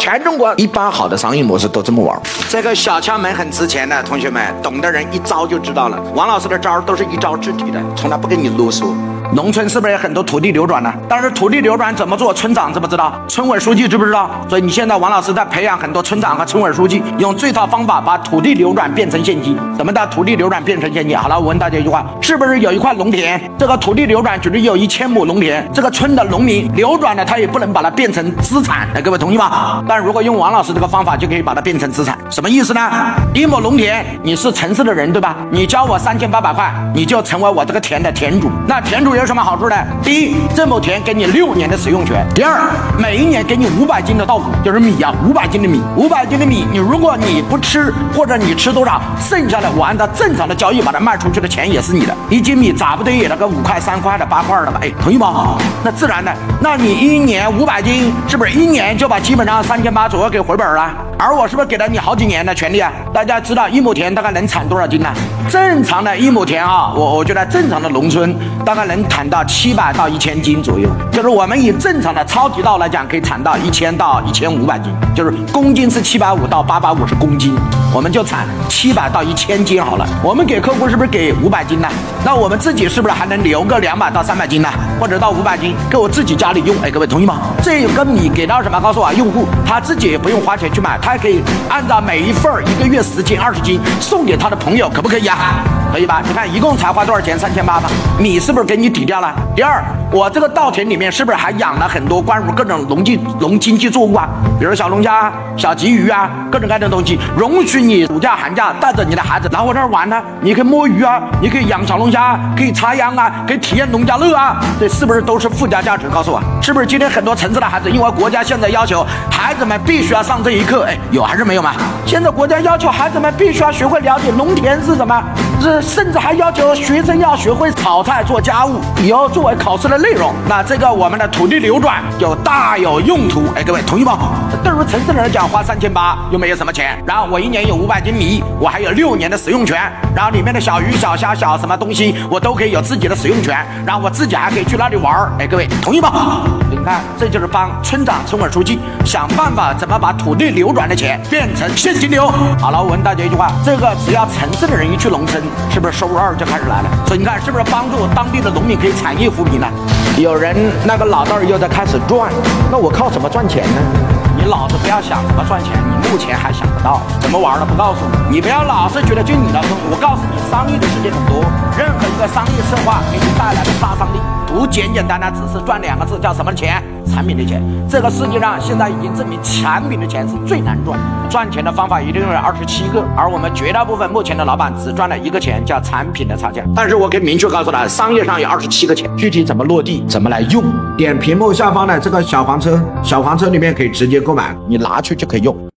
全中国一般好的商业模式都这么玩。这个小窍门很值钱的，同学们，懂的人一招就知道了。王老师的招都是一招制敌的，从来不跟你啰嗦。农村是不是有很多土地流转呢？但是土地流转怎么做？村长知不知道？村委书记知不知道？所以你现在王老师在培养很多村长和村委书记，用这套方法把土地流转变成现金。什么叫土地流转变成现金？好了，我问大家一句话：是不是有一块农田？这个土地流转，举例有一千亩农田，这个村的农民流转了，他也不能把它变成资产。来，各位同意吗？但如果用王老师这个方法，就可以把它变成资产。什么意思呢？一亩农田，你是城市的人对吧？你交我三千八百块，你就成为我这个田的田主。那田主有什么好处呢？第一，这亩田给你六年的使用权；第二，每一年给你五百斤的稻谷，就是米啊，五百斤的米，五百斤的米，你如果你不吃，或者你吃多少，剩下的我按照正常的交易把它卖出去的钱也是你的。一斤米咋不得也那个五块、三块的、八块的吧？哎，同意吗？那自然的，那你一年五百斤，是不是一年就把基本上三千八左右给回本了？而我是不是给了你好几年的权利啊？大家知道一亩田大概能产多少斤呢？正常的一亩田啊，我我觉得正常的农村大概能产到七百到一千斤左右。就是我们以正常的超级稻来讲，可以产到一千到一千五百斤，就是公斤是七百五到八百五十公斤，我们就产七百到一千斤好了。我们给客户是不是给五百斤呢？那我们自己是不是还能留个两百到三百斤呢？或者到五百斤给我自己家里用？哎，各位同意吗？这个米给到什么？告诉我，用户他自己也不用花钱去买，他还可以按照每一份一个月十斤、二十斤送给他的朋友，可不可以啊？可以吧？你看一共才花多少钱？三千八吧。米是不是给你抵掉了？第二，我这个稻田里面是不是还养了很多关于各种农技农经济作物啊？比如小龙虾、小鲫鱼啊，各种各样的东西，容许你暑假寒假带着你的孩子来我这儿玩呢？你可以摸鱼啊，你可以养小龙虾，可以插秧啊，可以体验农家乐啊，这是不是都是附加价值？告诉我，是不是今天很多城市的孩子，因为国家现在要求孩子们必须要上这一课，哎，有还是没有嘛？现在国家要求孩子们必须要学会了解农田是什么，是甚至还要求学生要学会炒菜做家务，以后作为考试的内容。那这个我们的土地流转就大有用途。哎，各位同意吗？对于城市人来讲，花三千八又没有什么钱，然后我一年有五百斤米，我还有六年的使用权，然后里面的小鱼小虾小什么东西我都可以有自己的使用权，然后我自己还可以去那里玩儿。哎，各位同意吗？你看，这就是帮村长、村委书记想办法怎么把土地流转的钱变成现金流。好了，我问大家一句话：这个只要城市的人一去农村，是不是收入二就开始来了？所以你看，是不是帮助当地的农民可以产业扶贫呢？有人那个老道又在开始赚，那我靠什么赚钱呢？你老子不要想怎么赚钱，你目前还想不到怎么玩的，不告诉你。你不要老是觉得就你的坑，我告诉你，商业的世界很多，任何一个商业策划给你带来不简简单单只是赚两个字，叫什么钱？产品的钱。这个世界上现在已经证明，产品的钱是最难赚的。赚钱的方法一定有二十七个，而我们绝大部分目前的老板只赚了一个钱，叫产品的差价。但是我可以明确告诉他，商业上有二十七个钱，具体怎么落地，怎么来用，点屏幕下方的这个小黄车，小黄车里面可以直接购买，你拿去就可以用。